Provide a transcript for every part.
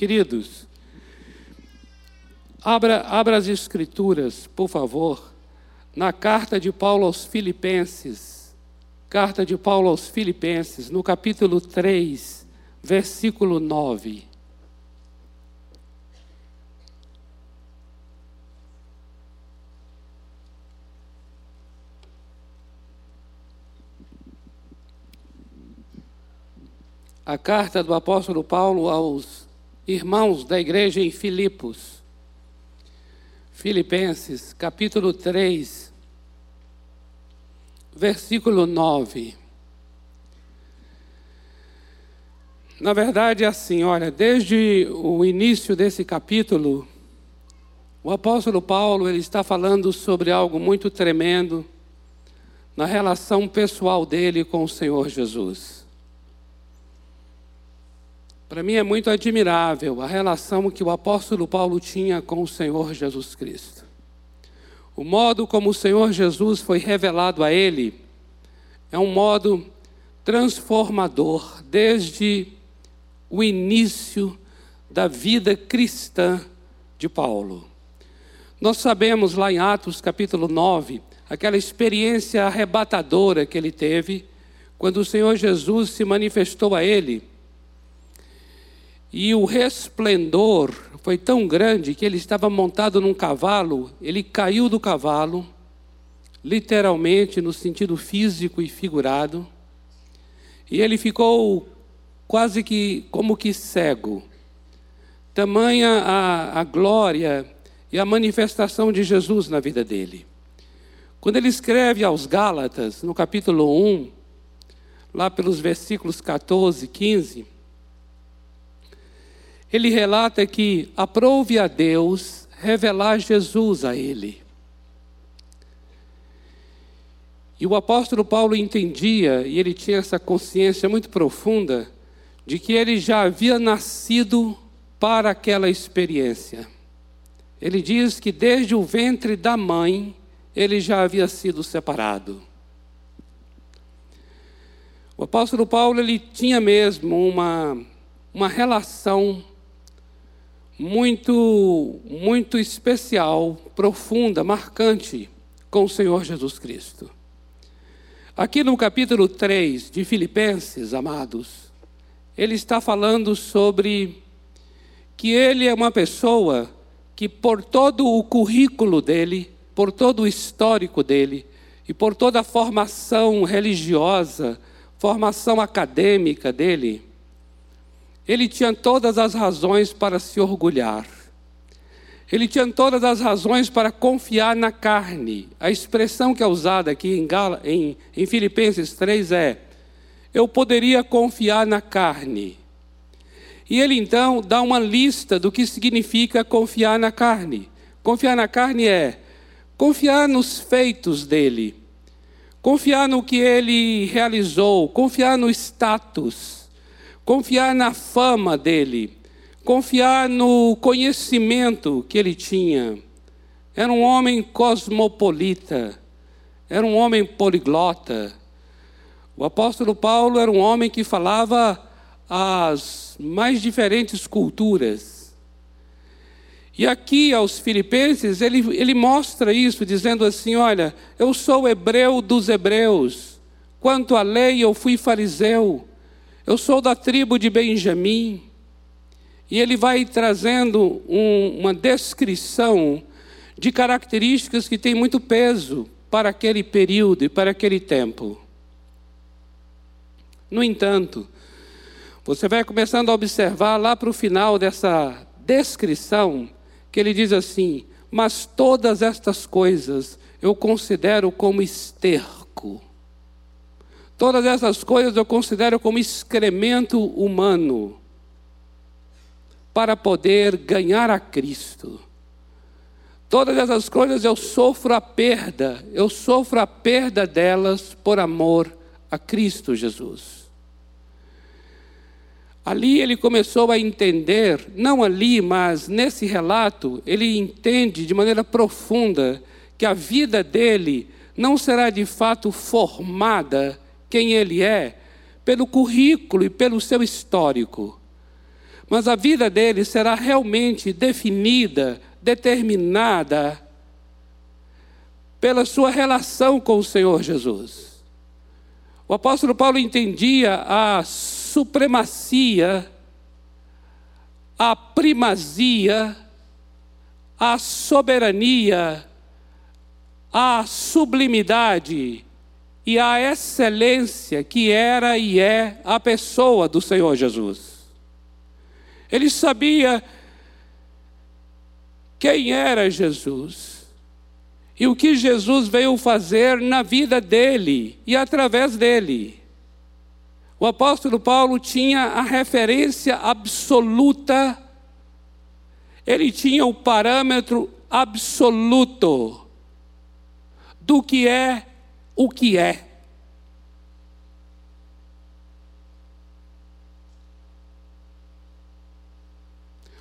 Queridos, abra, abra as Escrituras, por favor, na carta de Paulo aos Filipenses, carta de Paulo aos Filipenses, no capítulo 3, versículo 9. a carta do apóstolo Paulo aos irmãos da igreja em Filipos. Filipenses, capítulo 3, versículo 9. Na verdade, é assim, olha, desde o início desse capítulo, o apóstolo Paulo ele está falando sobre algo muito tremendo na relação pessoal dele com o Senhor Jesus. Para mim é muito admirável a relação que o apóstolo Paulo tinha com o Senhor Jesus Cristo. O modo como o Senhor Jesus foi revelado a ele é um modo transformador desde o início da vida cristã de Paulo. Nós sabemos lá em Atos capítulo 9, aquela experiência arrebatadora que ele teve quando o Senhor Jesus se manifestou a ele e o resplendor foi tão grande que ele estava montado num cavalo, ele caiu do cavalo, literalmente no sentido físico e figurado, e ele ficou quase que como que cego. Tamanha a, a glória e a manifestação de Jesus na vida dele. Quando ele escreve aos Gálatas, no capítulo 1, lá pelos versículos 14 e 15, ele relata que aprove a Deus revelar Jesus a ele. E o apóstolo Paulo entendia, e ele tinha essa consciência muito profunda, de que ele já havia nascido para aquela experiência. Ele diz que desde o ventre da mãe, ele já havia sido separado. O apóstolo Paulo ele tinha mesmo uma, uma relação muito, muito especial, profunda, marcante com o Senhor Jesus Cristo. Aqui no capítulo 3 de Filipenses, amados, ele está falando sobre que ele é uma pessoa que, por todo o currículo dele, por todo o histórico dele e por toda a formação religiosa, formação acadêmica dele, ele tinha todas as razões para se orgulhar. Ele tinha todas as razões para confiar na carne. A expressão que é usada aqui em, em, em Filipenses 3 é: Eu poderia confiar na carne. E ele então dá uma lista do que significa confiar na carne. Confiar na carne é confiar nos feitos dele, confiar no que ele realizou, confiar no status confiar na fama dele, confiar no conhecimento que ele tinha. Era um homem cosmopolita, era um homem poliglota. O apóstolo Paulo era um homem que falava as mais diferentes culturas. E aqui aos Filipenses, ele, ele mostra isso, dizendo assim: Olha, eu sou hebreu dos hebreus, quanto à lei eu fui fariseu. Eu sou da tribo de Benjamim. E ele vai trazendo um, uma descrição de características que têm muito peso para aquele período e para aquele tempo. No entanto, você vai começando a observar lá para o final dessa descrição, que ele diz assim: Mas todas estas coisas eu considero como esterco Todas essas coisas eu considero como excremento humano para poder ganhar a Cristo. Todas essas coisas eu sofro a perda, eu sofro a perda delas por amor a Cristo Jesus. Ali ele começou a entender, não ali, mas nesse relato, ele entende de maneira profunda que a vida dele não será de fato formada quem ele é pelo currículo e pelo seu histórico, mas a vida dele será realmente definida, determinada pela sua relação com o Senhor Jesus. O apóstolo Paulo entendia a supremacia, a primazia, a soberania, a sublimidade e a excelência que era e é a pessoa do Senhor Jesus. Ele sabia quem era Jesus e o que Jesus veio fazer na vida dele e através dele. O apóstolo Paulo tinha a referência absoluta, ele tinha o parâmetro absoluto do que é o que é.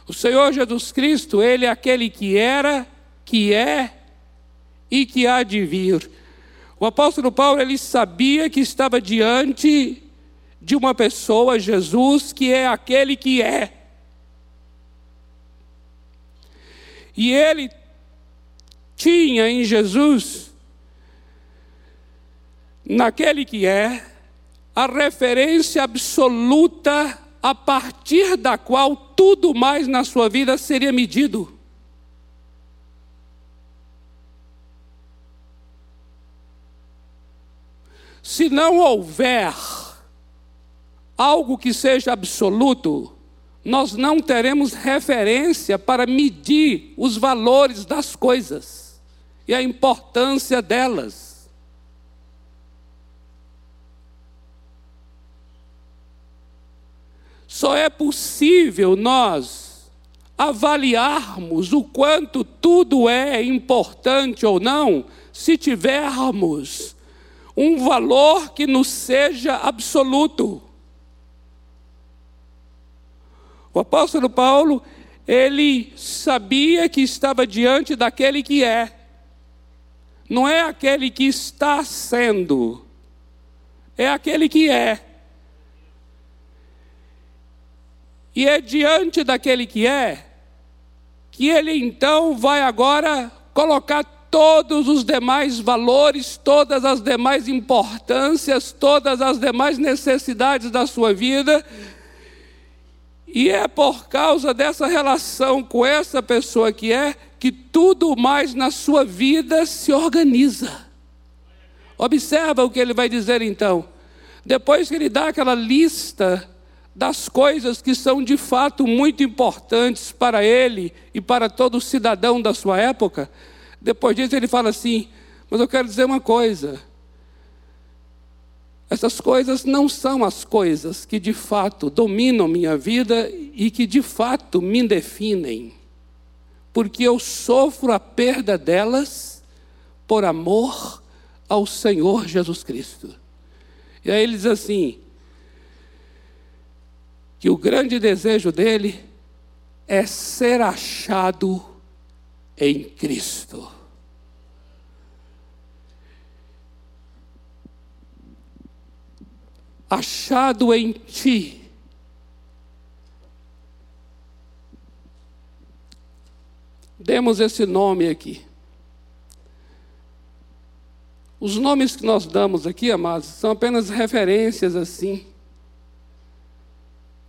O Senhor Jesus Cristo, Ele é aquele que era, que é e que há de vir. O apóstolo Paulo, ele sabia que estava diante de uma pessoa, Jesus, que é aquele que é. E ele tinha em Jesus, naquele que é, a referência absoluta a partir da qual tudo mais na sua vida seria medido. Se não houver algo que seja absoluto, nós não teremos referência para medir os valores das coisas e a importância delas. Só é possível nós avaliarmos o quanto tudo é importante ou não se tivermos um valor que nos seja absoluto. O apóstolo Paulo, ele sabia que estava diante daquele que é, não é aquele que está sendo, é aquele que é. E é diante daquele que é, que ele então vai agora colocar todos os demais valores, todas as demais importâncias, todas as demais necessidades da sua vida. E é por causa dessa relação com essa pessoa que é, que tudo mais na sua vida se organiza. Observa o que ele vai dizer então. Depois que ele dá aquela lista das coisas que são de fato muito importantes para ele e para todo cidadão da sua época. Depois disso, ele fala assim: Mas eu quero dizer uma coisa. Essas coisas não são as coisas que de fato dominam minha vida e que de fato me definem, porque eu sofro a perda delas por amor ao Senhor Jesus Cristo. E aí ele diz assim: que o grande desejo dele é ser achado em Cristo. Achado em ti. Demos esse nome aqui. Os nomes que nós damos aqui, amados, são apenas referências assim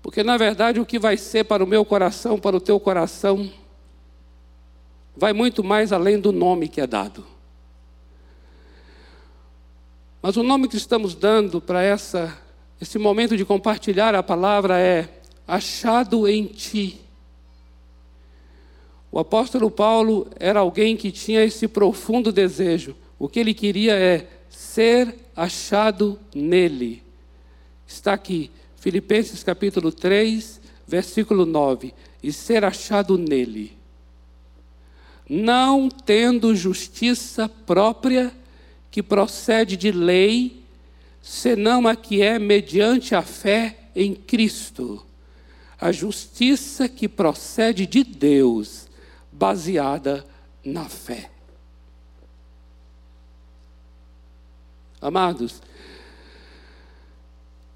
porque na verdade o que vai ser para o meu coração, para o teu coração, vai muito mais além do nome que é dado. Mas o nome que estamos dando para essa esse momento de compartilhar a palavra é achado em ti. O apóstolo Paulo era alguém que tinha esse profundo desejo. O que ele queria é ser achado nele. Está aqui, Filipenses capítulo 3, versículo 9: e ser achado nele, não tendo justiça própria que procede de lei, senão a que é mediante a fé em Cristo, a justiça que procede de Deus, baseada na fé. Amados,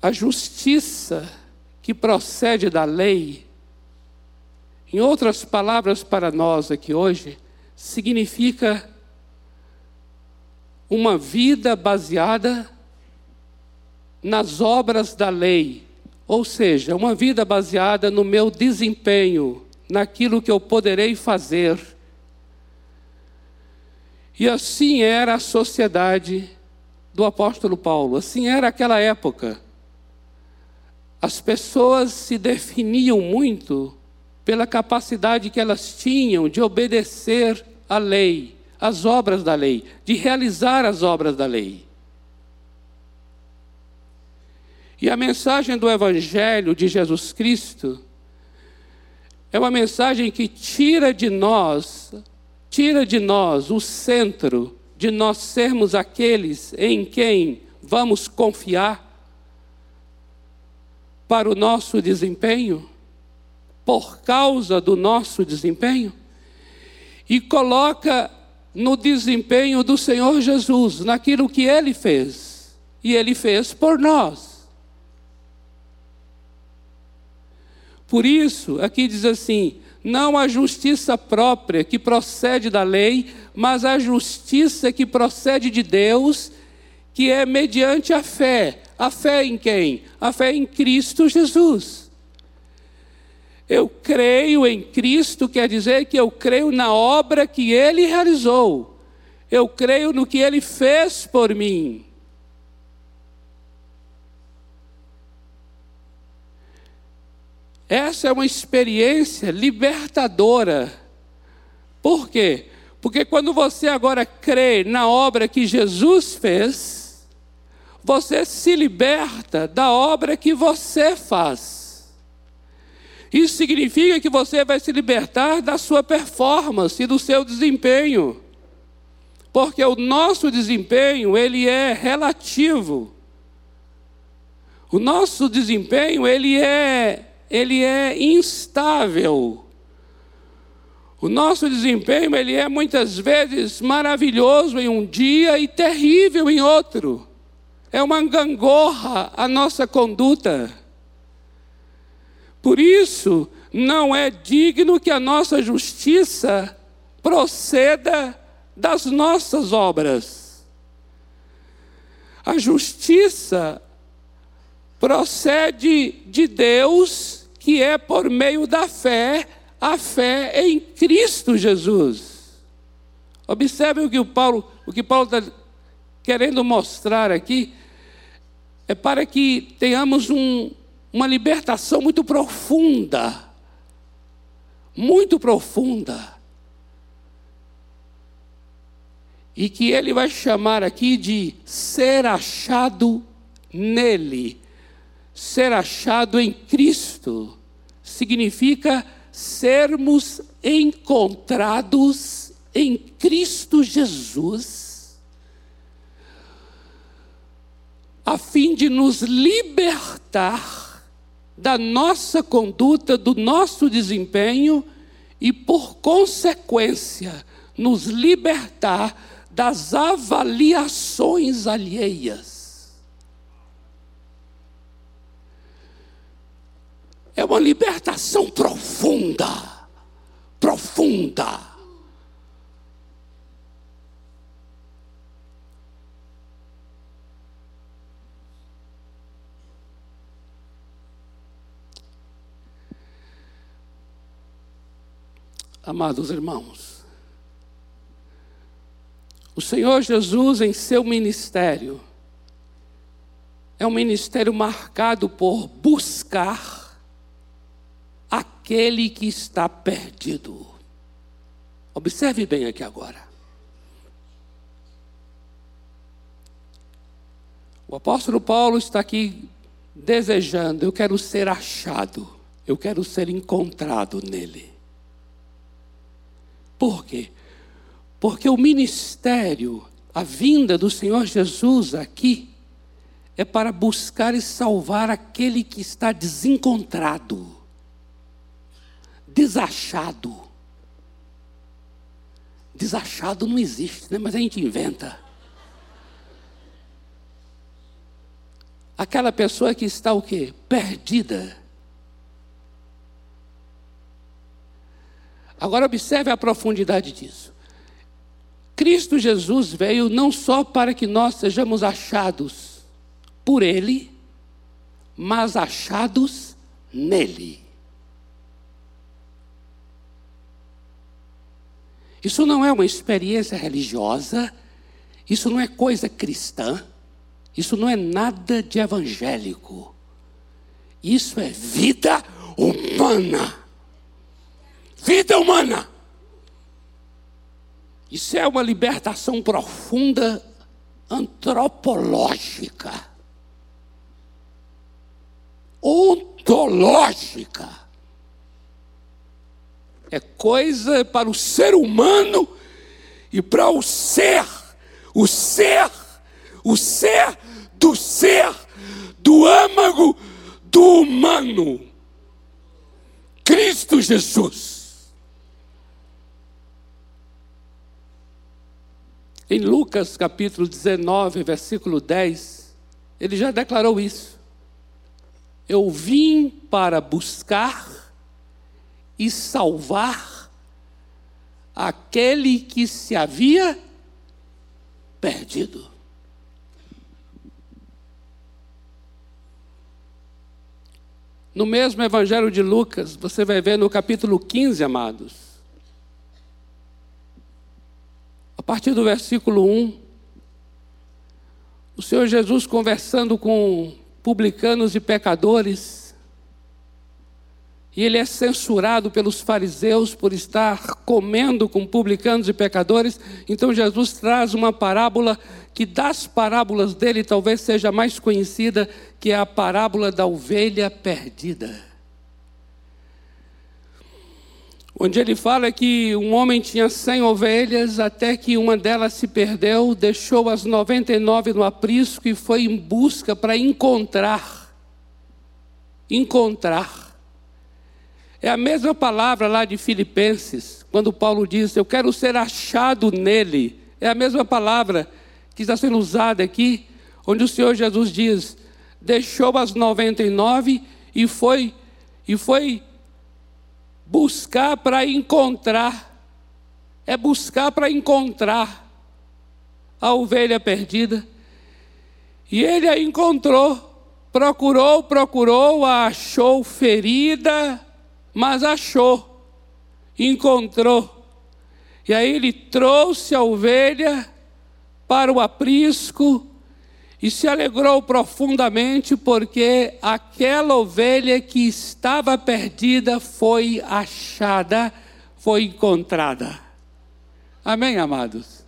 a justiça que procede da lei Em outras palavras para nós aqui hoje, significa uma vida baseada nas obras da lei, ou seja, uma vida baseada no meu desempenho, naquilo que eu poderei fazer. E assim era a sociedade do apóstolo Paulo, assim era aquela época. As pessoas se definiam muito pela capacidade que elas tinham de obedecer à lei, às obras da lei, de realizar as obras da lei. E a mensagem do Evangelho de Jesus Cristo é uma mensagem que tira de nós, tira de nós o centro de nós sermos aqueles em quem vamos confiar para o nosso desempenho, por causa do nosso desempenho, e coloca no desempenho do Senhor Jesus, naquilo que ele fez, e ele fez por nós. Por isso, aqui diz assim: não a justiça própria que procede da lei, mas a justiça que procede de Deus, que é mediante a fé. A fé em quem? A fé em Cristo Jesus. Eu creio em Cristo quer dizer que eu creio na obra que Ele realizou. Eu creio no que Ele fez por mim. Essa é uma experiência libertadora. Por quê? Porque quando você agora crê na obra que Jesus fez, você se liberta da obra que você faz. Isso significa que você vai se libertar da sua performance e do seu desempenho. Porque o nosso desempenho, ele é relativo. O nosso desempenho, ele é ele é instável. O nosso desempenho, ele é muitas vezes maravilhoso em um dia e terrível em outro. É uma gangorra a nossa conduta. Por isso, não é digno que a nossa justiça proceda das nossas obras. A justiça procede de Deus, que é por meio da fé, a fé em Cristo Jesus. Observe o que o Paulo, o que Paulo está querendo mostrar aqui, é para que tenhamos um, uma libertação muito profunda, muito profunda. E que ele vai chamar aqui de ser achado nele ser achado em Cristo significa sermos encontrados em Cristo Jesus, a fim de nos libertar da nossa conduta, do nosso desempenho e, por consequência, nos libertar das avaliações alheias. É uma libertação profunda. Profunda. Amados irmãos, o Senhor Jesus, em seu ministério, é um ministério marcado por buscar aquele que está perdido. Observe bem aqui agora. O apóstolo Paulo está aqui desejando, eu quero ser achado, eu quero ser encontrado nele. Por quê? Porque o ministério, a vinda do Senhor Jesus aqui, é para buscar e salvar aquele que está desencontrado desachado. Desachado não existe, né? mas a gente inventa. Aquela pessoa que está o quê? Perdida. Agora observe a profundidade disso. Cristo Jesus veio não só para que nós sejamos achados por Ele, mas achados nele. Isso não é uma experiência religiosa, isso não é coisa cristã, isso não é nada de evangélico. Isso é vida humana. Vida humana. Isso é uma libertação profunda antropológica, ontológica. É coisa para o ser humano e para o ser, o ser, o ser do ser, do âmago do humano. Cristo Jesus. Em Lucas capítulo 19, versículo 10, ele já declarou isso. Eu vim para buscar e salvar aquele que se havia perdido. No mesmo Evangelho de Lucas, você vai ver no capítulo 15, amados, A partir do versículo 1, o Senhor Jesus conversando com publicanos e pecadores, e ele é censurado pelos fariseus por estar comendo com publicanos e pecadores. Então Jesus traz uma parábola que das parábolas dele talvez seja mais conhecida, que é a parábola da ovelha perdida onde ele fala que um homem tinha cem ovelhas, até que uma delas se perdeu, deixou as 99 no aprisco e foi em busca para encontrar. Encontrar. É a mesma palavra lá de Filipenses, quando Paulo diz: Eu quero ser achado nele. É a mesma palavra que está sendo usada aqui, onde o Senhor Jesus diz: Deixou as 99 e foi, e foi buscar para encontrar. É buscar para encontrar a ovelha perdida. E ele a encontrou. Procurou, procurou, a achou ferida, mas achou. Encontrou. E aí ele trouxe a ovelha para o aprisco e se alegrou profundamente porque aquela ovelha que estava perdida foi achada, foi encontrada. Amém, amados?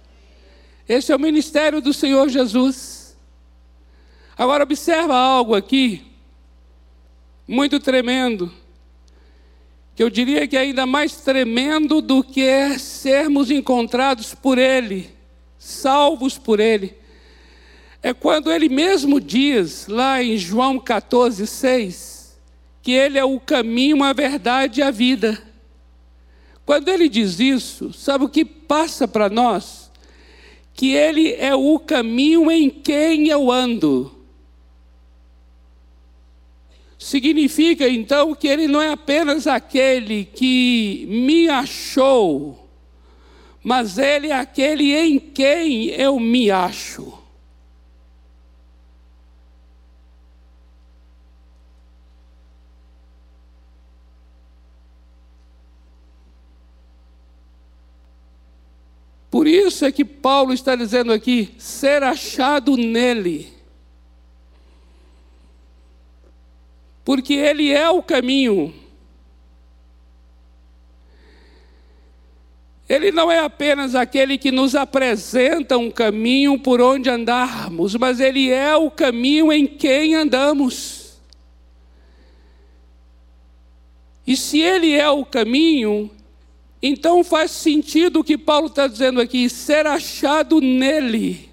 Esse é o ministério do Senhor Jesus. Agora observa algo aqui muito tremendo, que eu diria que é ainda mais tremendo do que sermos encontrados por Ele, salvos por Ele é quando ele mesmo diz, lá em João 14, 6, que ele é o caminho, a verdade e a vida. Quando ele diz isso, sabe o que passa para nós? Que ele é o caminho em quem eu ando. Significa então que ele não é apenas aquele que me achou, mas ele é aquele em quem eu me acho. Por isso é que Paulo está dizendo aqui: ser achado nele. Porque ele é o caminho. Ele não é apenas aquele que nos apresenta um caminho por onde andarmos, mas ele é o caminho em quem andamos. E se ele é o caminho, então faz sentido o que Paulo está dizendo aqui, ser achado nele,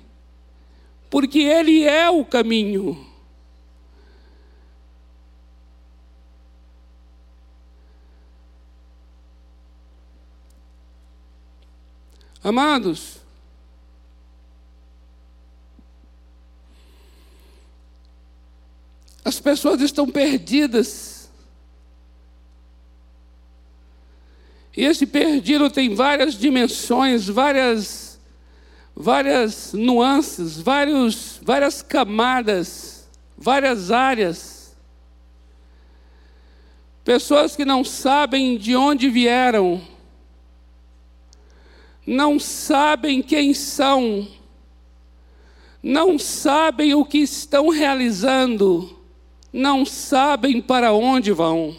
porque ele é o caminho. Amados, as pessoas estão perdidas E esse perdido tem várias dimensões, várias, várias nuances, vários, várias camadas, várias áreas. Pessoas que não sabem de onde vieram, não sabem quem são, não sabem o que estão realizando, não sabem para onde vão.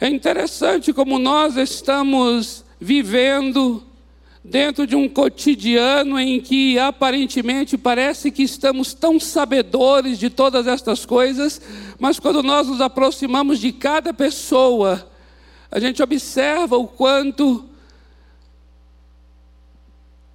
É interessante como nós estamos vivendo dentro de um cotidiano em que aparentemente parece que estamos tão sabedores de todas estas coisas, mas quando nós nos aproximamos de cada pessoa, a gente observa o quanto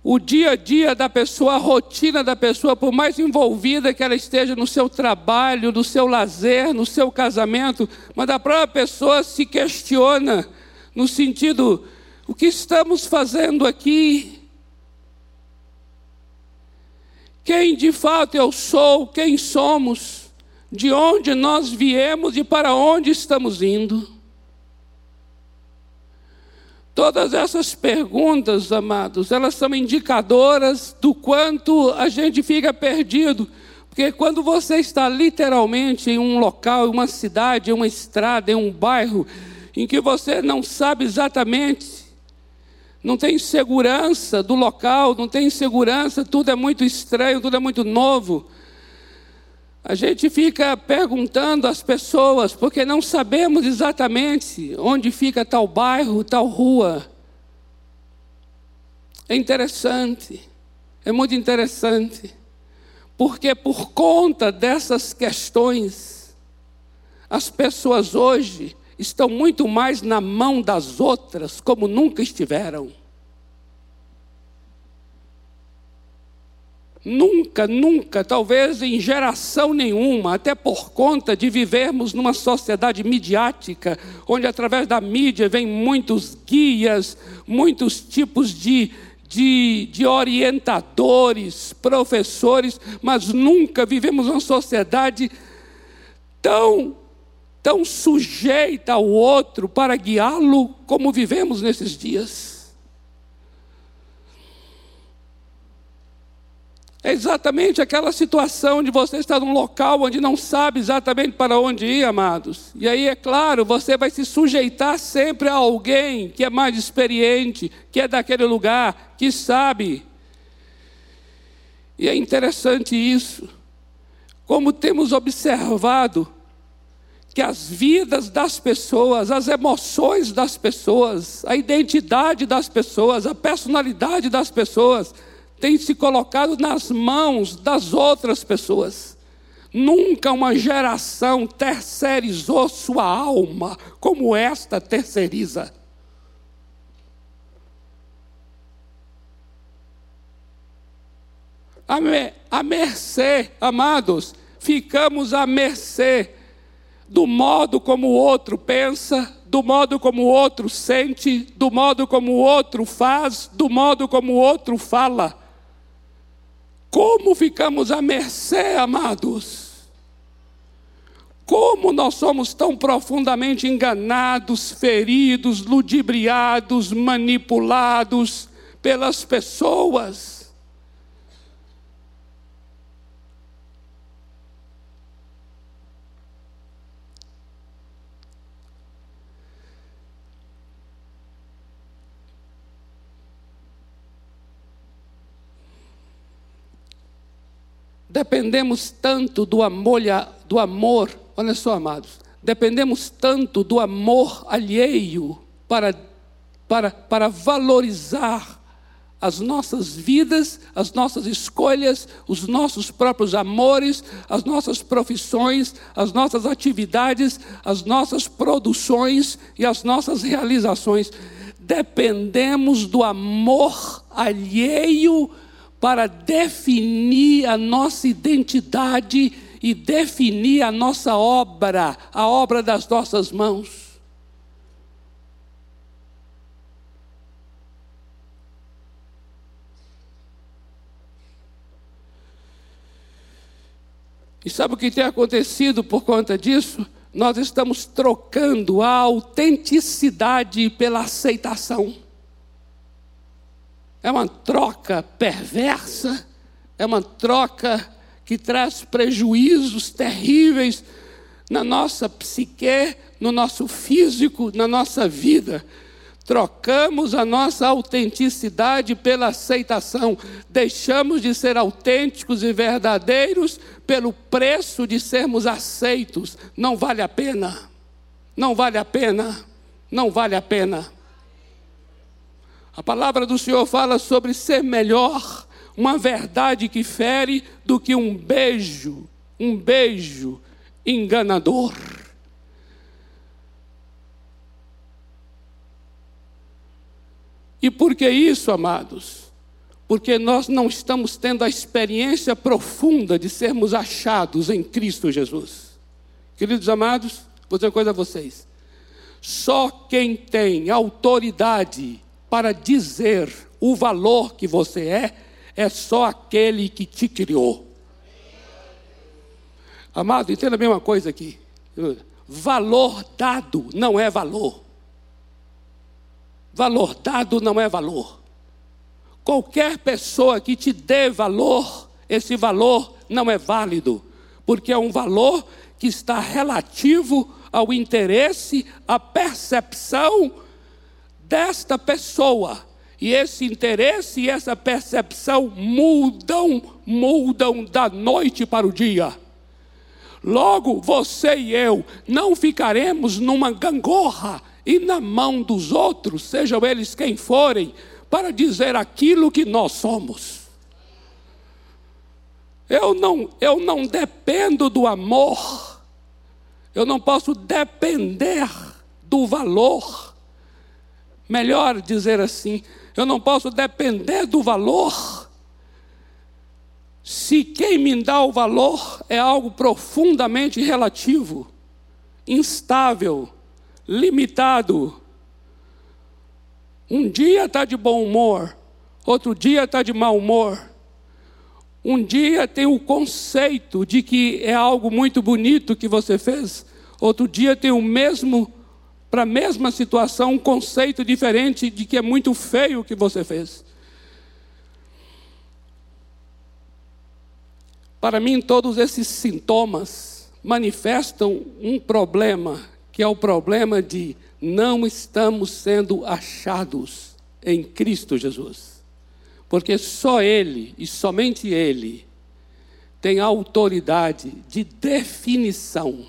o dia a dia da pessoa, a rotina da pessoa, por mais envolvida que ela esteja no seu trabalho, no seu lazer, no seu casamento, mas a própria pessoa se questiona no sentido: o que estamos fazendo aqui? Quem de fato eu sou, quem somos, de onde nós viemos e para onde estamos indo? Todas essas perguntas, amados, elas são indicadoras do quanto a gente fica perdido. Porque quando você está literalmente em um local, em uma cidade, em uma estrada, em um bairro, em que você não sabe exatamente, não tem segurança do local, não tem segurança, tudo é muito estranho, tudo é muito novo. A gente fica perguntando às pessoas, porque não sabemos exatamente onde fica tal bairro, tal rua. É interessante, é muito interessante, porque por conta dessas questões, as pessoas hoje estão muito mais na mão das outras, como nunca estiveram. Nunca, nunca, talvez em geração nenhuma, até por conta de vivermos numa sociedade midiática, onde através da mídia vem muitos guias, muitos tipos de, de, de orientadores, professores, mas nunca vivemos uma sociedade tão, tão sujeita ao outro para guiá-lo como vivemos nesses dias. É exatamente aquela situação de você estar num local onde não sabe exatamente para onde ir, amados. E aí, é claro, você vai se sujeitar sempre a alguém que é mais experiente, que é daquele lugar, que sabe. E é interessante isso, como temos observado que as vidas das pessoas, as emoções das pessoas, a identidade das pessoas, a personalidade das pessoas, tem se colocado nas mãos das outras pessoas. Nunca uma geração terceirizou sua alma como esta terceiriza. A, me, a mercê, amados, ficamos à mercê do modo como o outro pensa, do modo como o outro sente, do modo como o outro faz, do modo como o outro fala. Como ficamos à mercê, amados? Como nós somos tão profundamente enganados, feridos, ludibriados, manipulados pelas pessoas. Dependemos tanto do amor, do amor, olha só, amados, dependemos tanto do amor alheio para, para, para valorizar as nossas vidas, as nossas escolhas, os nossos próprios amores, as nossas profissões, as nossas atividades, as nossas produções e as nossas realizações. Dependemos do amor alheio para definir a nossa identidade e definir a nossa obra, a obra das nossas mãos. E sabe o que tem acontecido por conta disso? nós estamos trocando a autenticidade pela aceitação. É uma troca perversa, é uma troca que traz prejuízos terríveis na nossa psique, no nosso físico, na nossa vida. Trocamos a nossa autenticidade pela aceitação, deixamos de ser autênticos e verdadeiros pelo preço de sermos aceitos. Não vale a pena, não vale a pena, não vale a pena. A palavra do Senhor fala sobre ser melhor, uma verdade que fere, do que um beijo, um beijo enganador. E por que isso, amados? Porque nós não estamos tendo a experiência profunda de sermos achados em Cristo Jesus. Queridos amados, vou dizer uma coisa a vocês. Só quem tem autoridade para dizer o valor que você é, é só aquele que te criou. Amado, entenda bem uma coisa aqui. Valor dado não é valor. Valor dado não é valor. Qualquer pessoa que te dê valor, esse valor não é válido, porque é um valor que está relativo ao interesse, à percepção desta pessoa. E esse interesse e essa percepção mudam, mudam da noite para o dia. Logo, você e eu não ficaremos numa gangorra e na mão dos outros, sejam eles quem forem, para dizer aquilo que nós somos. Eu não, eu não dependo do amor, eu não posso depender do valor. Melhor dizer assim, eu não posso depender do valor. Se quem me dá o valor é algo profundamente relativo, instável, limitado. Um dia está de bom humor, outro dia está de mau humor. Um dia tem o conceito de que é algo muito bonito que você fez, outro dia tem o mesmo, para a mesma situação, um conceito diferente de que é muito feio o que você fez. Para mim, todos esses sintomas manifestam um problema que é o problema de não estamos sendo achados em Cristo Jesus. Porque só Ele e somente Ele tem autoridade de definição,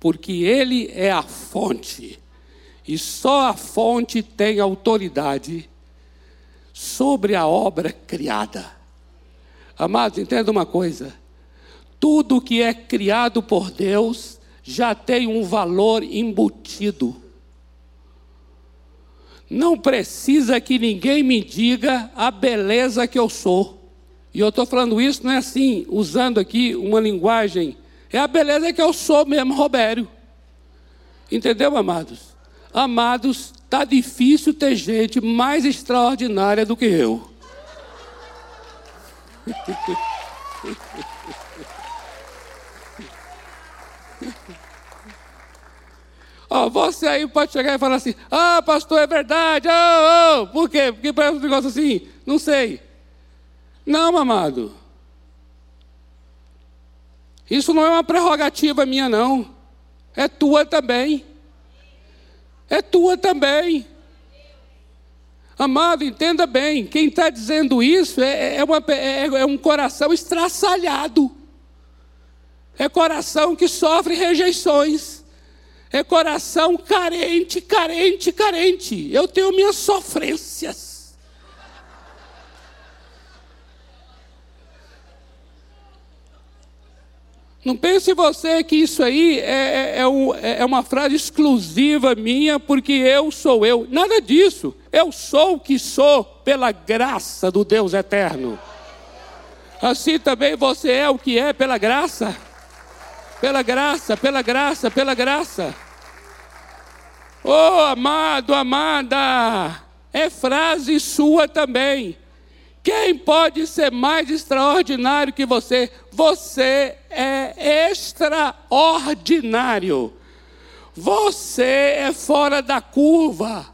porque Ele é a fonte, e só a fonte tem autoridade sobre a obra criada. Amados, entenda uma coisa: tudo que é criado por Deus já tem um valor embutido. Não precisa que ninguém me diga a beleza que eu sou. E eu estou falando isso não é assim, usando aqui uma linguagem. É a beleza que eu sou mesmo, Robério. Entendeu, amados? Amados, está difícil ter gente mais extraordinária do que eu. Oh, você aí pode chegar e falar assim: ah, pastor, é verdade, oh, oh. por quê? Porque parece um negócio assim, não sei. Não, amado. Isso não é uma prerrogativa minha, não. É tua também. É tua também. Amado, entenda bem: quem está dizendo isso é, é, uma, é, é um coração estraçalhado. É coração que sofre rejeições. É coração carente, carente, carente. Eu tenho minhas sofrências. Não pense você que isso aí é, é, é, é, uma frase exclusiva minha, porque eu sou eu. Nada disso. Eu sou o que sou pela graça do Deus eterno. Assim também você é o que é pela graça. Pela graça, pela graça, pela graça. Oh, amado, amada, é frase sua também. Quem pode ser mais extraordinário que você? Você é extraordinário. Você é fora da curva.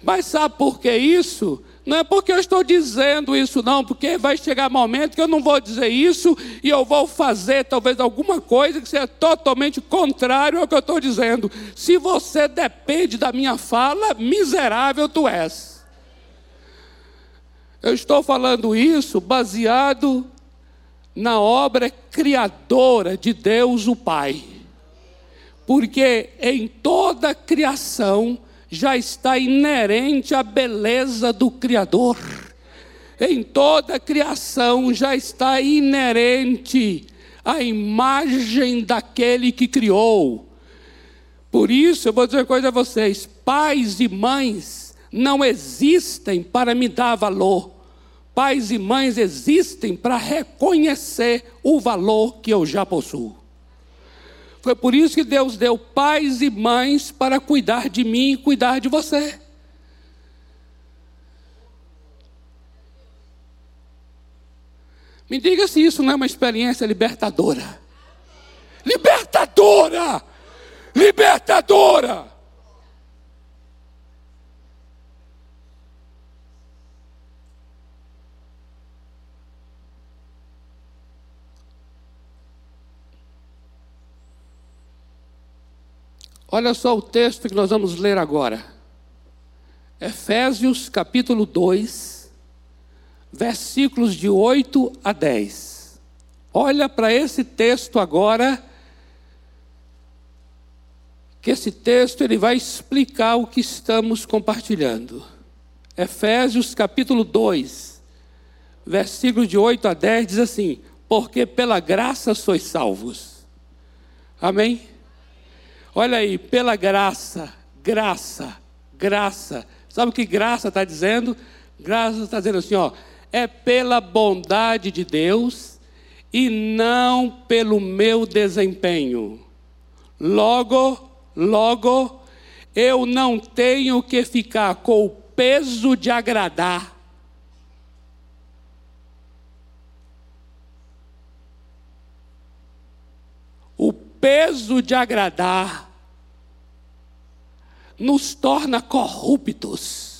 Mas sabe por que isso? Não é porque eu estou dizendo isso, não, porque vai chegar momento que eu não vou dizer isso e eu vou fazer talvez alguma coisa que seja totalmente contrário ao que eu estou dizendo. Se você depende da minha fala, miserável tu és. Eu estou falando isso baseado na obra criadora de Deus o Pai. Porque em toda a criação, já está inerente à beleza do Criador. Em toda a criação já está inerente a imagem daquele que criou. Por isso, eu vou dizer uma coisa a vocês: pais e mães não existem para me dar valor. Pais e mães existem para reconhecer o valor que eu já possuo. Foi por isso que Deus deu pais e mães para cuidar de mim e cuidar de você. Me diga se isso não é uma experiência libertadora. Libertadora! Libertadora! Olha só o texto que nós vamos ler agora. Efésios capítulo 2, versículos de 8 a 10. Olha para esse texto agora, que esse texto ele vai explicar o que estamos compartilhando. Efésios capítulo 2, versículos de 8 a 10 diz assim: Porque pela graça sois salvos. Amém? Olha aí, pela graça, graça, graça. Sabe o que graça está dizendo? Graça está dizendo assim, ó, é pela bondade de Deus e não pelo meu desempenho. Logo, logo, eu não tenho que ficar com o peso de agradar. O peso de agradar nos torna corruptos.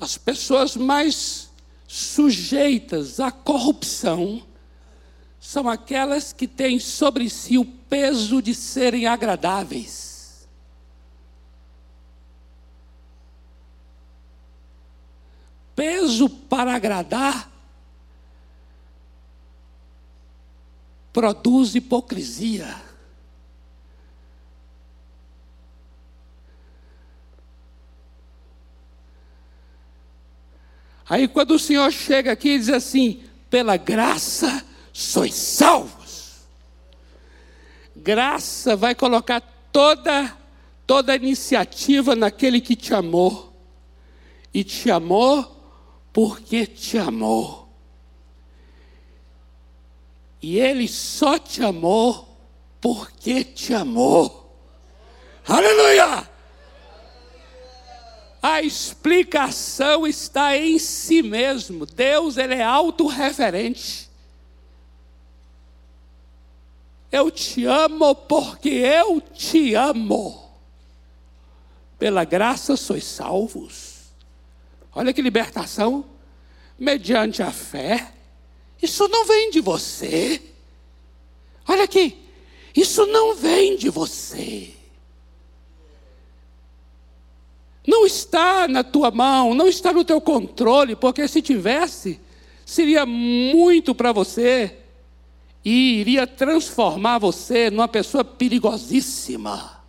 As pessoas mais sujeitas à corrupção são aquelas que têm sobre si o peso de serem agradáveis. Peso para agradar produz hipocrisia. Aí quando o Senhor chega aqui e diz assim: pela graça sois salvos. Graça vai colocar toda toda iniciativa naquele que te amou. E te amou porque te amou. E ele só te amou porque te amou. Aleluia! A explicação está em si mesmo. Deus ele é autorreferente. Eu te amo porque eu te amo. Pela graça sois salvos. Olha que libertação. Mediante a fé. Isso não vem de você. Olha aqui. Isso não vem de você. Não está na tua mão, não está no teu controle, porque se tivesse, seria muito para você e iria transformar você numa pessoa perigosíssima.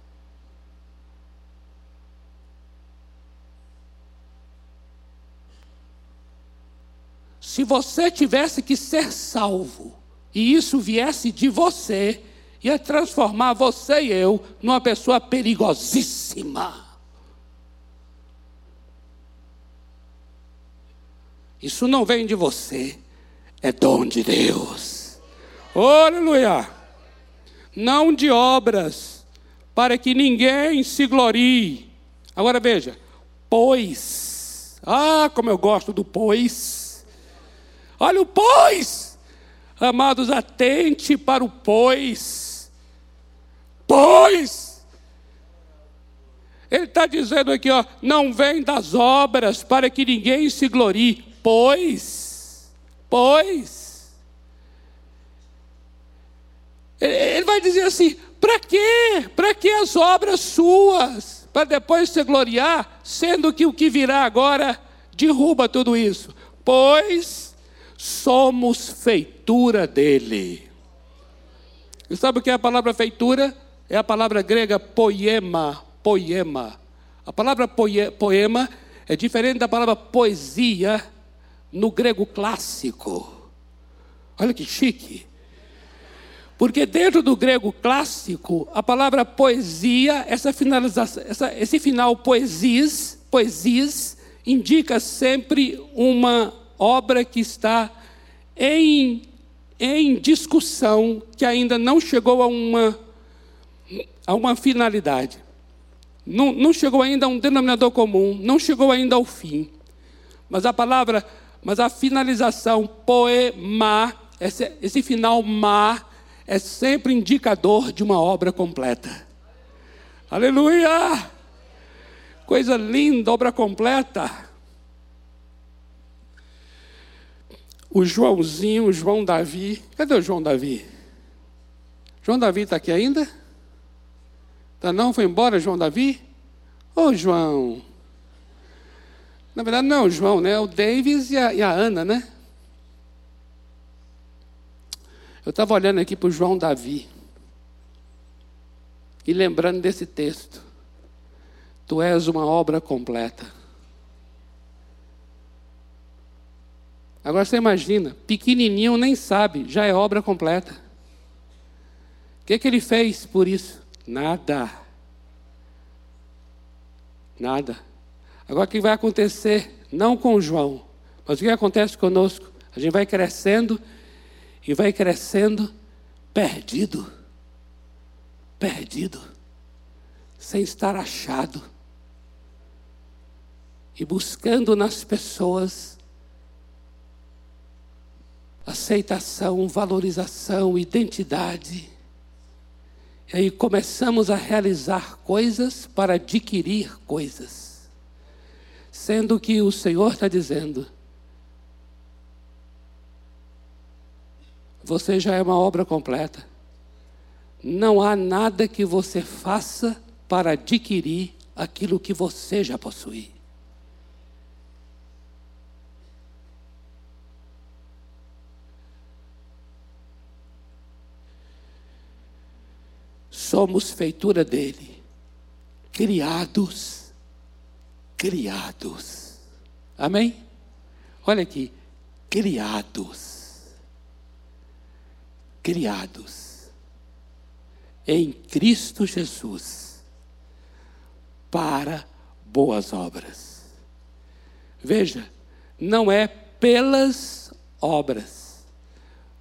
Se você tivesse que ser salvo e isso viesse de você, ia transformar você e eu numa pessoa perigosíssima. Isso não vem de você, é dom de Deus. Oh, aleluia! Não de obras, para que ninguém se glorie. Agora veja, pois. Ah, como eu gosto do pois. Olha o pois. Amados, atente para o pois. Pois. Ele está dizendo aqui, ó, não vem das obras para que ninguém se glorie, pois, pois. Ele vai dizer assim: para quê? Para que as obras suas? Para depois se gloriar, sendo que o que virá agora derruba tudo isso. Pois somos feitura dele. E sabe o que é a palavra feitura? É a palavra grega poema, poema. A palavra poema é diferente da palavra poesia no grego clássico. Olha que chique. Porque dentro do grego clássico, a palavra poesia, essa finalização, essa, esse final poesis, poesis, indica sempre uma obra que está em, em discussão, que ainda não chegou a uma, a uma finalidade. Não, não chegou ainda a um denominador comum, não chegou ainda ao fim. Mas a palavra, mas a finalização poema, esse, esse final ma, é sempre indicador de uma obra completa. Aleluia! Coisa linda, obra completa. O Joãozinho, o João Davi. Cadê o João Davi? João Davi está aqui ainda? Tá não? Foi embora, João Davi? Ô, oh, João. Na verdade, não é o João, né? É o Davis e a, e a Ana, né? Eu estava olhando aqui para o João Davi e lembrando desse texto. Tu és uma obra completa. Agora você imagina, pequenininho nem sabe, já é obra completa. O que, que ele fez por isso? Nada. Nada. Agora o que vai acontecer? Não com João, mas o que acontece conosco? A gente vai crescendo e vai crescendo perdido, perdido, sem estar achado, e buscando nas pessoas aceitação, valorização, identidade. E aí começamos a realizar coisas para adquirir coisas, sendo que o Senhor está dizendo: você já é uma obra completa. Não há nada que você faça para adquirir aquilo que você já possui. Somos feitura dele, criados, criados. Amém? Olha aqui, criados criados em Cristo Jesus para boas obras. Veja, não é pelas obras,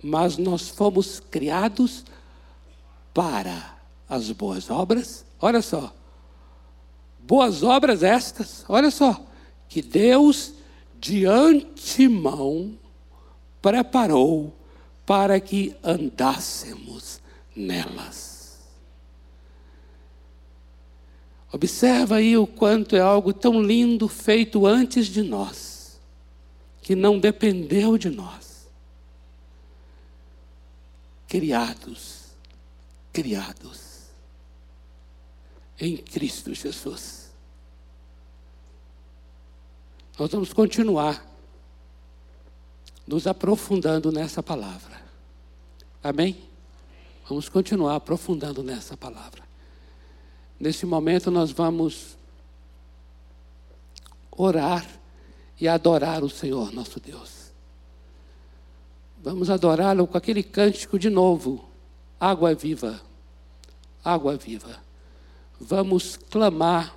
mas nós fomos criados para as boas obras. Olha só, boas obras estas, olha só, que Deus de antemão preparou para que andássemos nelas. Observa aí o quanto é algo tão lindo feito antes de nós, que não dependeu de nós. Criados, criados em Cristo Jesus. Nós vamos continuar nos aprofundando nessa palavra. Amém? Vamos continuar aprofundando nessa palavra. Nesse momento nós vamos orar e adorar o Senhor nosso Deus. Vamos adorá-lo com aquele cântico de novo. Água viva, água viva. Vamos clamar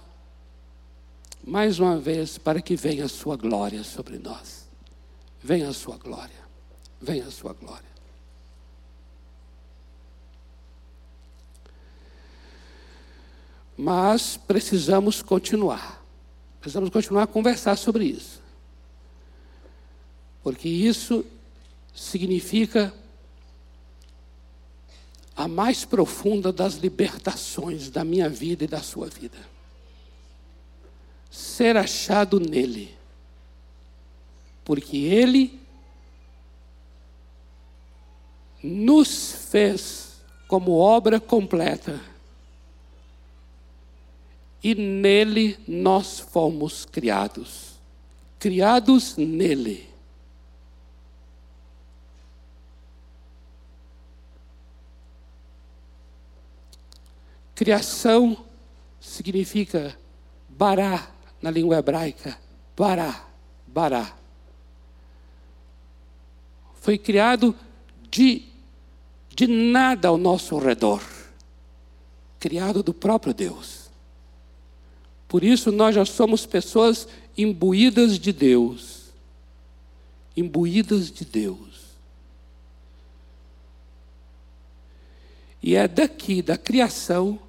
mais uma vez para que venha a sua glória sobre nós. Venha a sua glória. Venha a sua glória. Mas precisamos continuar. Precisamos continuar a conversar sobre isso. Porque isso significa a mais profunda das libertações da minha vida e da sua vida. Ser achado nele. Porque ele nos fez como obra completa. E nele nós fomos criados. Criados nele. Criação significa bará na língua hebraica. Bará, bará. Foi criado de, de nada ao nosso redor. Criado do próprio Deus. Por isso nós já somos pessoas imbuídas de Deus. Imbuídas de Deus. E é daqui, da criação,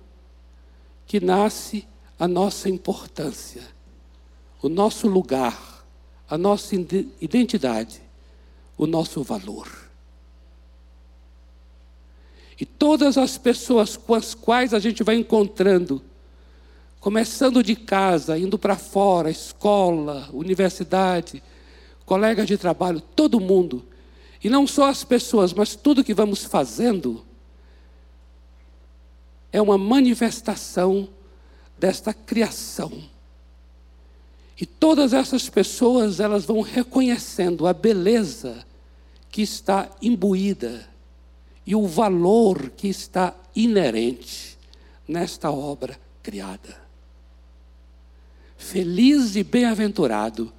que nasce a nossa importância, o nosso lugar, a nossa identidade, o nosso valor. E todas as pessoas com as quais a gente vai encontrando, começando de casa, indo para fora, escola, universidade, colegas de trabalho, todo mundo, e não só as pessoas, mas tudo que vamos fazendo, é uma manifestação desta criação. E todas essas pessoas, elas vão reconhecendo a beleza que está imbuída e o valor que está inerente nesta obra criada. Feliz e bem-aventurado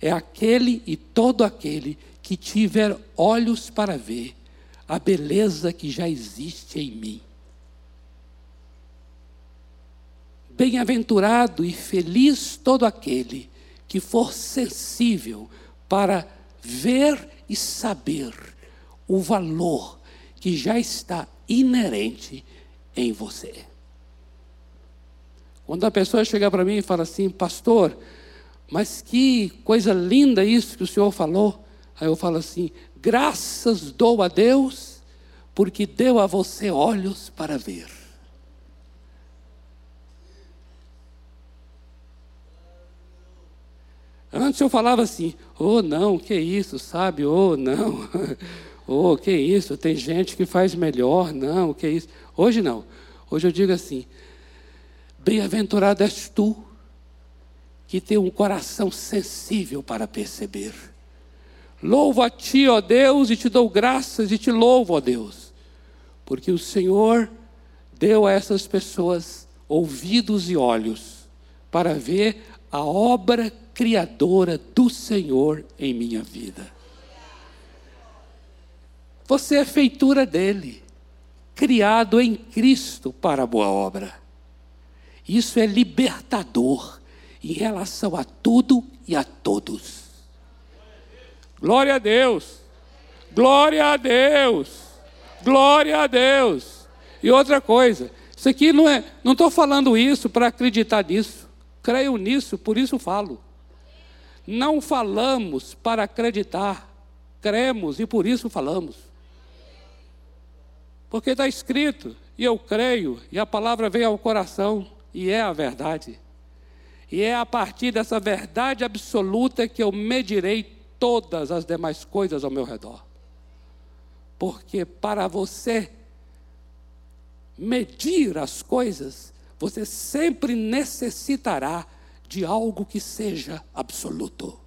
é aquele e todo aquele que tiver olhos para ver a beleza que já existe em mim. Bem-aventurado e feliz todo aquele que for sensível para ver e saber o valor que já está inerente em você. Quando a pessoa chega para mim e fala assim, pastor, mas que coisa linda isso que o senhor falou. Aí eu falo assim: graças dou a Deus, porque deu a você olhos para ver. Antes eu falava assim, oh não, que isso, sabe? Oh não, oh que isso, tem gente que faz melhor, não, que isso. Hoje não, hoje eu digo assim, bem-aventurado és tu, que tem um coração sensível para perceber. Louvo a ti, ó Deus, e te dou graças e te louvo, ó Deus, porque o Senhor deu a essas pessoas ouvidos e olhos para ver a obra criadora do Senhor em minha vida. Você é feitura dele, criado em Cristo para a boa obra. Isso é libertador em relação a tudo e a todos. Glória a Deus, glória a Deus, glória a Deus. E outra coisa, isso aqui não é, não estou falando isso para acreditar nisso. Creio nisso, por isso falo. Não falamos para acreditar, cremos e por isso falamos. Porque está escrito, e eu creio, e a palavra vem ao coração, e é a verdade. E é a partir dessa verdade absoluta que eu medirei todas as demais coisas ao meu redor. Porque para você medir as coisas, você sempre necessitará de algo que seja absoluto.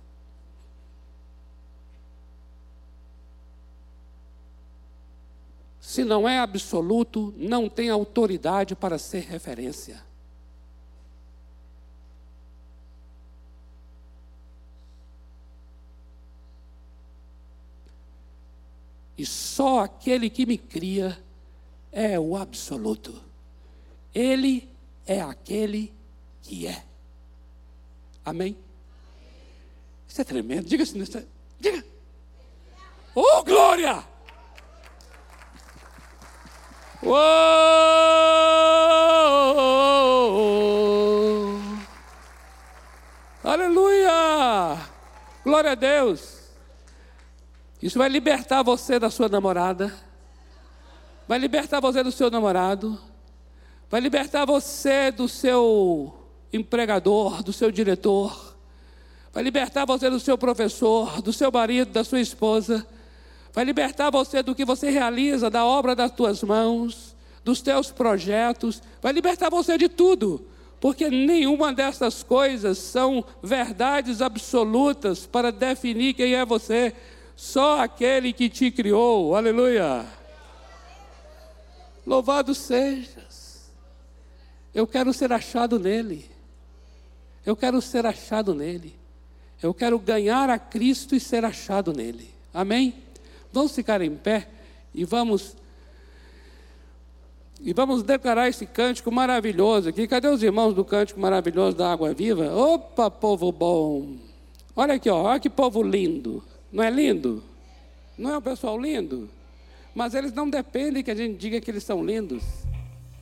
Se não é absoluto, não tem autoridade para ser referência. E só aquele que me cria é o absoluto. Ele é aquele que é. Amém? Isso é tremendo. Diga assim, diga. Oh, glória! Uou! Aleluia! Glória a Deus! Isso vai libertar você da sua namorada, vai libertar você do seu namorado, vai libertar você do seu empregador, do seu diretor, vai libertar você do seu professor, do seu marido, da sua esposa. Vai libertar você do que você realiza, da obra das tuas mãos, dos teus projetos, vai libertar você de tudo, porque nenhuma dessas coisas são verdades absolutas para definir quem é você, só aquele que te criou, aleluia. Louvado sejas, eu quero ser achado nele, eu quero ser achado nele, eu quero ganhar a Cristo e ser achado nele, amém? Vamos ficar em pé e vamos e vamos declarar esse cântico maravilhoso aqui. Cadê os irmãos do cântico maravilhoso da Água Viva? Opa, povo bom! Olha aqui, ó, olha que povo lindo. Não é lindo? Não é um pessoal lindo? Mas eles não dependem que a gente diga que eles são lindos.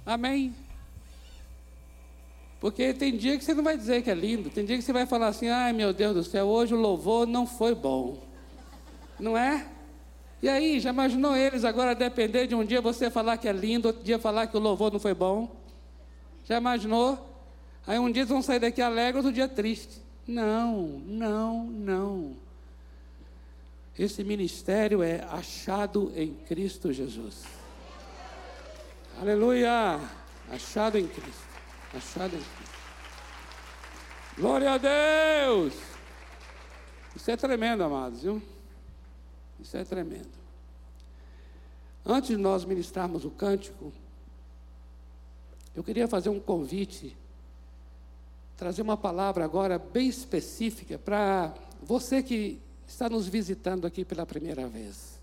Amém? Porque tem dia que você não vai dizer que é lindo, tem dia que você vai falar assim: ai meu Deus do céu, hoje o louvor não foi bom. Não é? E aí, já imaginou eles agora depender de um dia você falar que é lindo, outro dia falar que o louvor não foi bom? Já imaginou? Aí um dia vão sair daqui alegre, outro dia triste. Não, não, não. Esse ministério é achado em Cristo Jesus. Aleluia! Achado em Cristo. Cristo. Glória a Deus! Isso é tremendo, amados, viu? Isso é tremendo. Antes de nós ministrarmos o cântico, eu queria fazer um convite, trazer uma palavra agora bem específica para você que está nos visitando aqui pela primeira vez.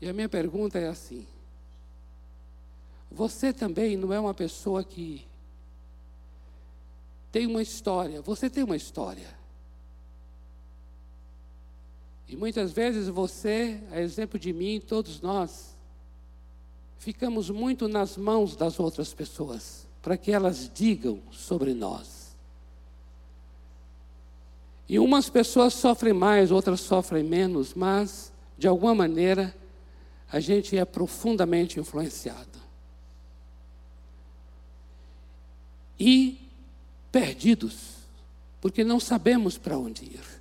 E a minha pergunta é assim: você também não é uma pessoa que tem uma história, você tem uma história. E muitas vezes você, a exemplo de mim, todos nós, ficamos muito nas mãos das outras pessoas, para que elas digam sobre nós. E umas pessoas sofrem mais, outras sofrem menos, mas, de alguma maneira, a gente é profundamente influenciado. E perdidos, porque não sabemos para onde ir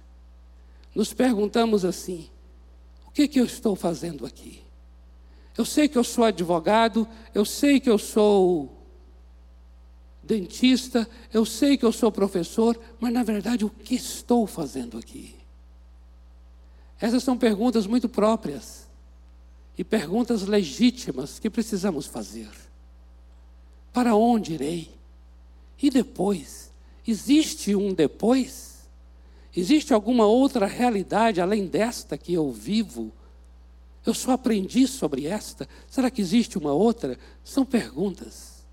nos perguntamos assim: o que, que eu estou fazendo aqui? Eu sei que eu sou advogado, eu sei que eu sou dentista, eu sei que eu sou professor, mas na verdade o que estou fazendo aqui? Essas são perguntas muito próprias e perguntas legítimas que precisamos fazer. Para onde irei? E depois? Existe um depois? Existe alguma outra realidade além desta que eu vivo? Eu só aprendi sobre esta. Será que existe uma outra? São perguntas.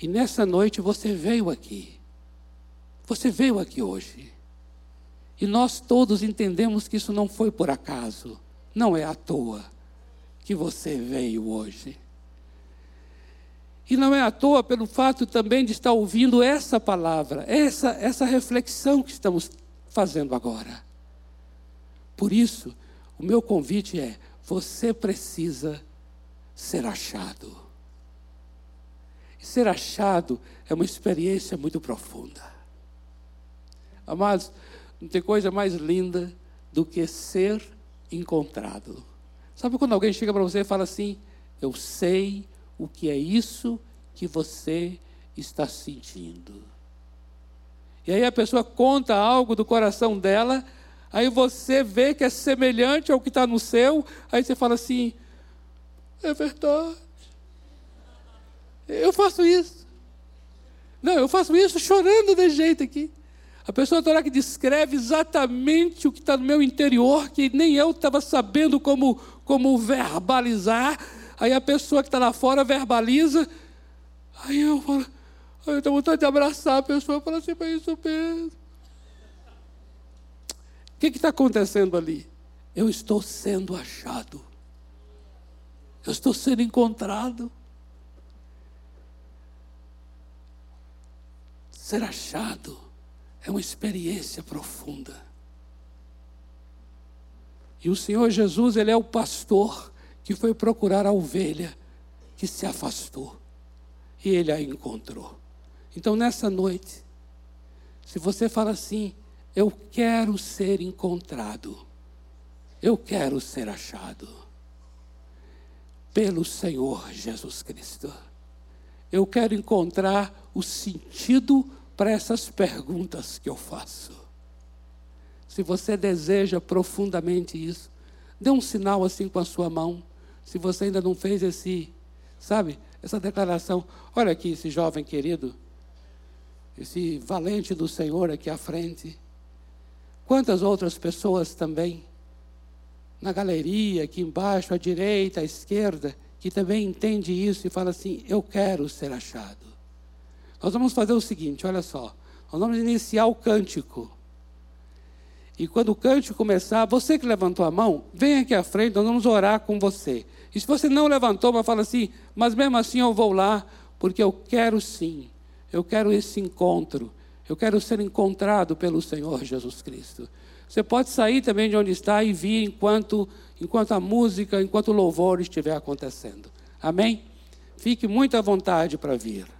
E nessa noite você veio aqui. Você veio aqui hoje. E nós todos entendemos que isso não foi por acaso. Não é à toa que você veio hoje. E não é à toa pelo fato também de estar ouvindo essa palavra, essa, essa reflexão que estamos fazendo agora. Por isso, o meu convite é: você precisa ser achado. E ser achado é uma experiência muito profunda. Amados, não tem coisa mais linda do que ser encontrado. Sabe quando alguém chega para você e fala assim: Eu sei o que é isso que você está sentindo. E aí a pessoa conta algo do coração dela, aí você vê que é semelhante ao que está no seu, aí você fala assim: é verdade. Eu faço isso. Não, eu faço isso chorando de jeito aqui. A pessoa toda que descreve exatamente o que está no meu interior, que nem eu estava sabendo como, como verbalizar. Aí a pessoa que está lá fora verbaliza. Aí eu falo, aí eu tenho vontade de abraçar a pessoa e falar assim, é isso mesmo. O que está acontecendo ali? Eu estou sendo achado. Eu estou sendo encontrado. Ser achado é uma experiência profunda. E o Senhor Jesus, Ele é o pastor que foi procurar a ovelha que se afastou. E Ele a encontrou. Então, nessa noite, se você fala assim, eu quero ser encontrado, eu quero ser achado pelo Senhor Jesus Cristo. Eu quero encontrar o sentido para essas perguntas que eu faço. Se você deseja profundamente isso, dê um sinal assim com a sua mão. Se você ainda não fez esse, sabe, essa declaração. Olha aqui esse jovem querido, esse valente do Senhor aqui à frente. Quantas outras pessoas também, na galeria, aqui embaixo, à direita, à esquerda, que também entende isso e fala assim: Eu quero ser achado. Nós vamos fazer o seguinte: olha só, nós vamos iniciar o cântico. E quando o cântico começar, você que levantou a mão, vem aqui à frente, nós vamos orar com você. E se você não levantou, mas fala assim, mas mesmo assim eu vou lá, porque eu quero sim, eu quero esse encontro, eu quero ser encontrado pelo Senhor Jesus Cristo. Você pode sair também de onde está e vir enquanto, enquanto a música, enquanto o louvor estiver acontecendo. Amém? Fique muito à vontade para vir.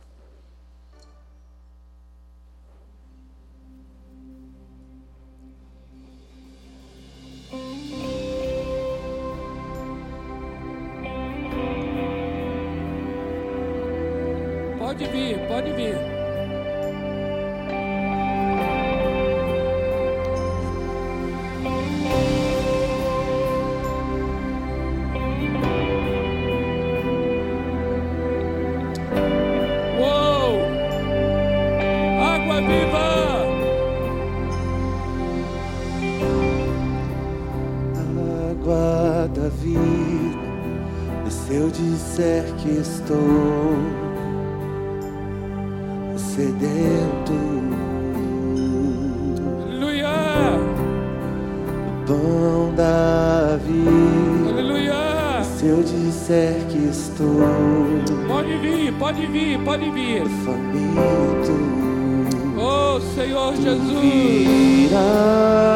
Pode vir. Uou! Água viva! água da vida, e se eu disser que estou sedento, Aleluia! pão da vida, Aleluia! se eu disser que estou Pode vir, pode vir, pode vir. faminto, Oh, Senhor Jesus! virás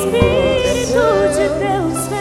Espírito de Deus vem.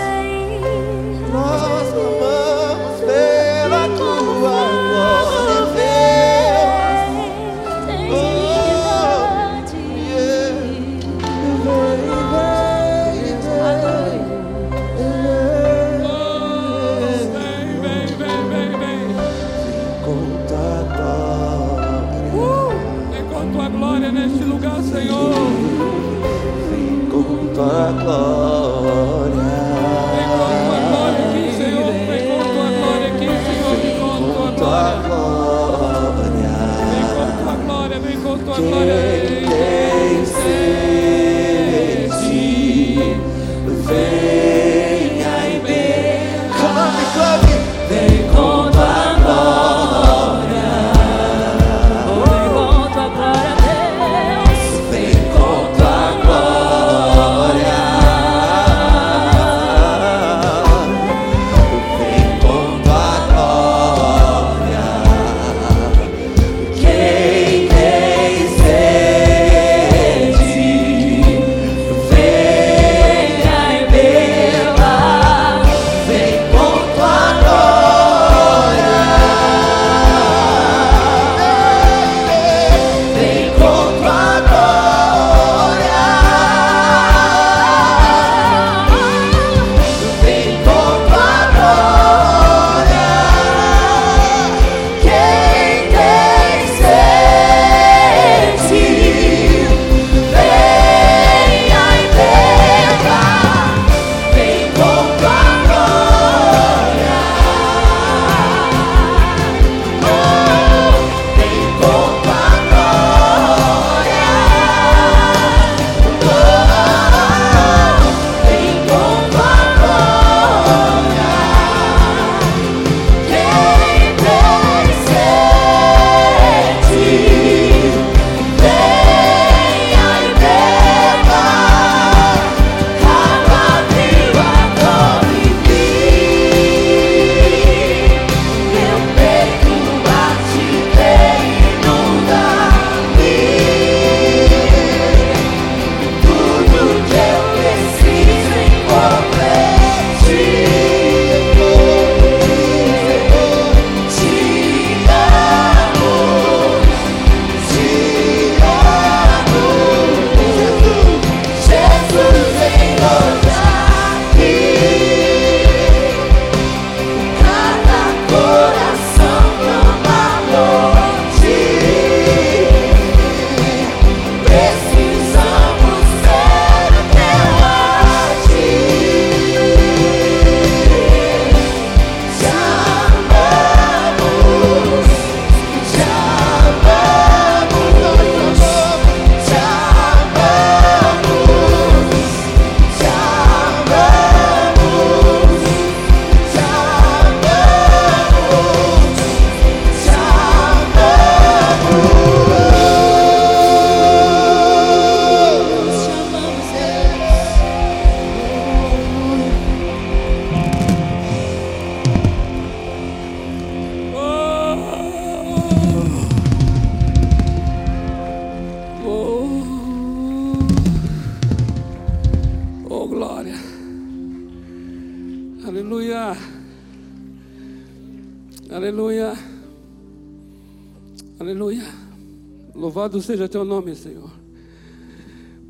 seja teu nome, Senhor.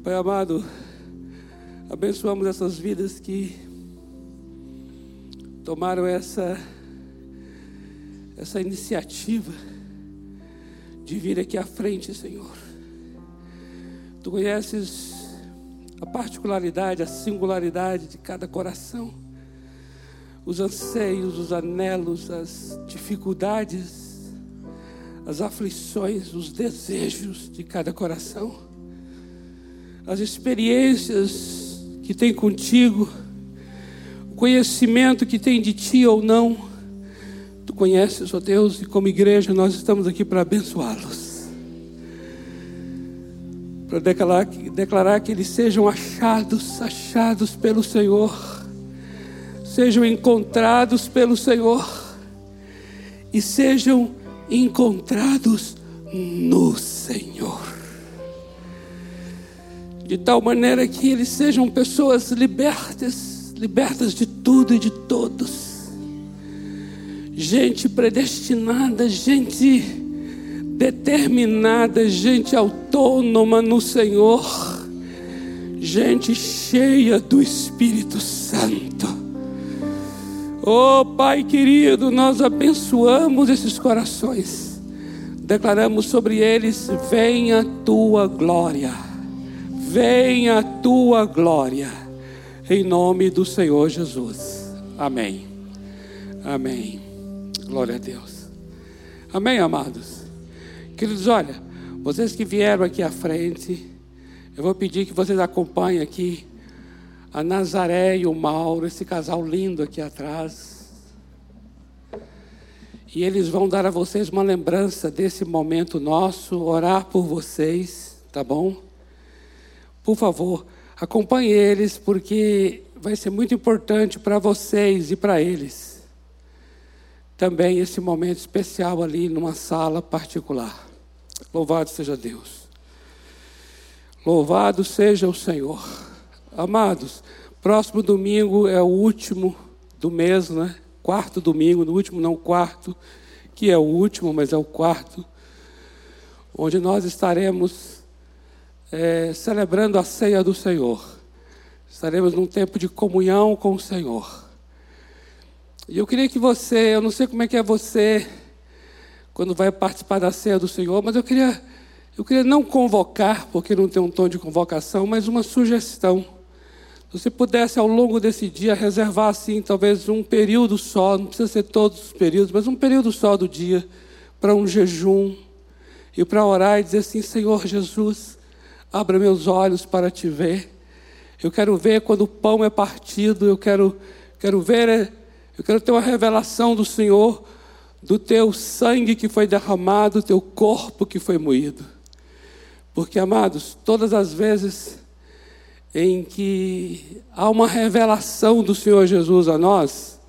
Pai amado, abençoamos essas vidas que tomaram essa essa iniciativa de vir aqui à frente, Senhor. Tu conheces a particularidade, a singularidade de cada coração, os anseios, os anelos, as dificuldades as aflições, os desejos de cada coração, as experiências que tem contigo, o conhecimento que tem de ti ou não. Tu conheces, ó oh Deus, e como igreja nós estamos aqui para abençoá-los, para declarar, declarar que eles sejam achados, achados pelo Senhor, sejam encontrados pelo Senhor. E sejam encontrados no Senhor. De tal maneira que eles sejam pessoas libertas, libertas de tudo e de todos. Gente predestinada, gente determinada, gente autônoma no Senhor, gente cheia do Espírito Santo Oh Pai querido, nós abençoamos esses corações, declaramos sobre eles: venha a tua glória venha a tua glória, em nome do Senhor Jesus. Amém. Amém. Glória a Deus. Amém, amados. Queridos, olha, vocês que vieram aqui à frente, eu vou pedir que vocês acompanhem aqui a Nazaré e o Mauro, esse casal lindo aqui atrás. E eles vão dar a vocês uma lembrança desse momento nosso, orar por vocês, tá bom? Por favor, acompanhe eles, porque vai ser muito importante para vocês e para eles. Também esse momento especial ali numa sala particular. Louvado seja Deus. Louvado seja o Senhor. Amados, próximo domingo é o último do mês, né? Quarto domingo, no último não quarto, que é o último, mas é o quarto, onde nós estaremos é, celebrando a ceia do Senhor. Estaremos num tempo de comunhão com o Senhor. E eu queria que você, eu não sei como é que é você quando vai participar da ceia do Senhor, mas eu queria, eu queria não convocar, porque não tem um tom de convocação, mas uma sugestão. Se você pudesse ao longo desse dia reservar assim, talvez um período só, não precisa ser todos os períodos, mas um período só do dia para um jejum e para orar e dizer assim, Senhor Jesus, Abra meus olhos para te ver. Eu quero ver quando o pão é partido, eu quero, quero ver, eu quero ter uma revelação do Senhor, do teu sangue que foi derramado, do teu corpo que foi moído. Porque, amados, todas as vezes em que há uma revelação do Senhor Jesus a nós,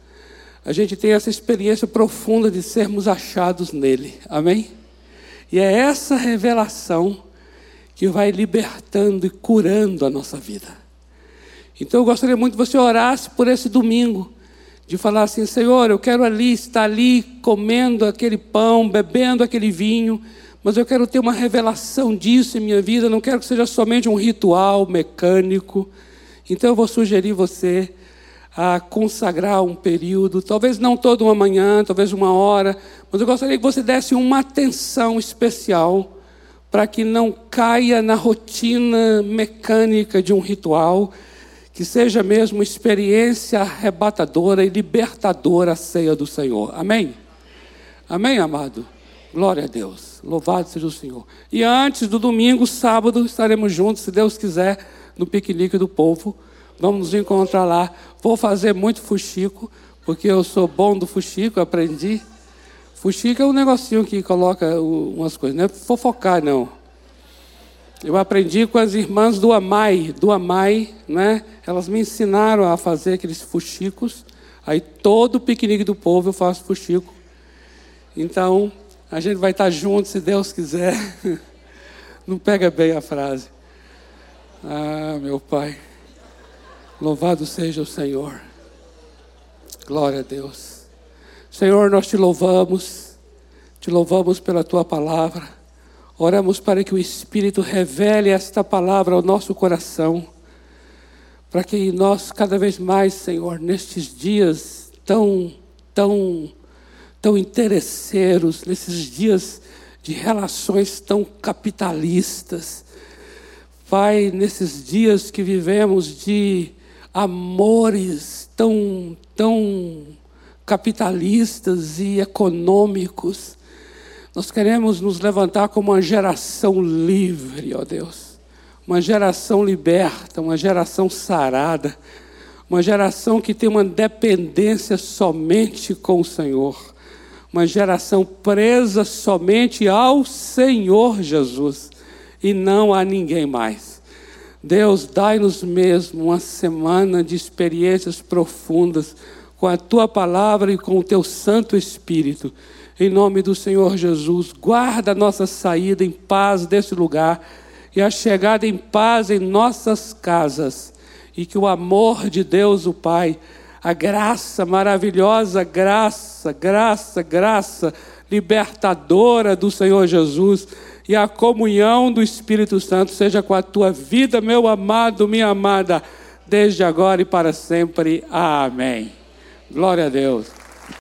a gente tem essa experiência profunda de sermos achados nele. Amém? E é essa revelação que vai libertando e curando a nossa vida. Então eu gostaria muito que você orasse por esse domingo, de falar assim: Senhor, eu quero ali estar ali comendo aquele pão, bebendo aquele vinho, mas eu quero ter uma revelação disso em minha vida, não quero que seja somente um ritual mecânico. Então eu vou sugerir você a consagrar um período, talvez não toda uma manhã, talvez uma hora, mas eu gostaria que você desse uma atenção especial para que não caia na rotina mecânica de um ritual, que seja mesmo experiência arrebatadora e libertadora a ceia do Senhor. Amém? Amém, amado? Glória a Deus. Louvado seja o Senhor. E antes do domingo, sábado, estaremos juntos, se Deus quiser, no piquenique do povo. Vamos nos encontrar lá. Vou fazer muito fuxico, porque eu sou bom do fuxico, aprendi. Fuxica é um negocinho que coloca umas coisas, não é fofocar, não. Eu aprendi com as irmãs do Amai, do Amai, né? Elas me ensinaram a fazer aqueles fuxicos. Aí todo piquenique do povo eu faço fuxico. Então, a gente vai estar junto se Deus quiser. Não pega bem a frase. Ah, meu Pai. Louvado seja o Senhor. Glória a Deus. Senhor, nós te louvamos, te louvamos pela tua palavra. Oramos para que o Espírito revele esta palavra ao nosso coração, para que nós cada vez mais, Senhor, nestes dias tão, tão, tão interesseiros, nesses dias de relações tão capitalistas, Pai, nesses dias que vivemos de amores tão, tão capitalistas e econômicos. Nós queremos nos levantar como uma geração livre, ó Deus. Uma geração liberta, uma geração sarada, uma geração que tem uma dependência somente com o Senhor, uma geração presa somente ao Senhor Jesus e não a ninguém mais. Deus, dai-nos mesmo uma semana de experiências profundas com a tua palavra e com o teu Santo Espírito. Em nome do Senhor Jesus, guarda a nossa saída em paz desse lugar e a chegada em paz em nossas casas. E que o amor de Deus, o Pai, a graça maravilhosa, graça, graça, graça libertadora do Senhor Jesus e a comunhão do Espírito Santo seja com a tua vida, meu amado, minha amada, desde agora e para sempre. Amém. Glória a Deus.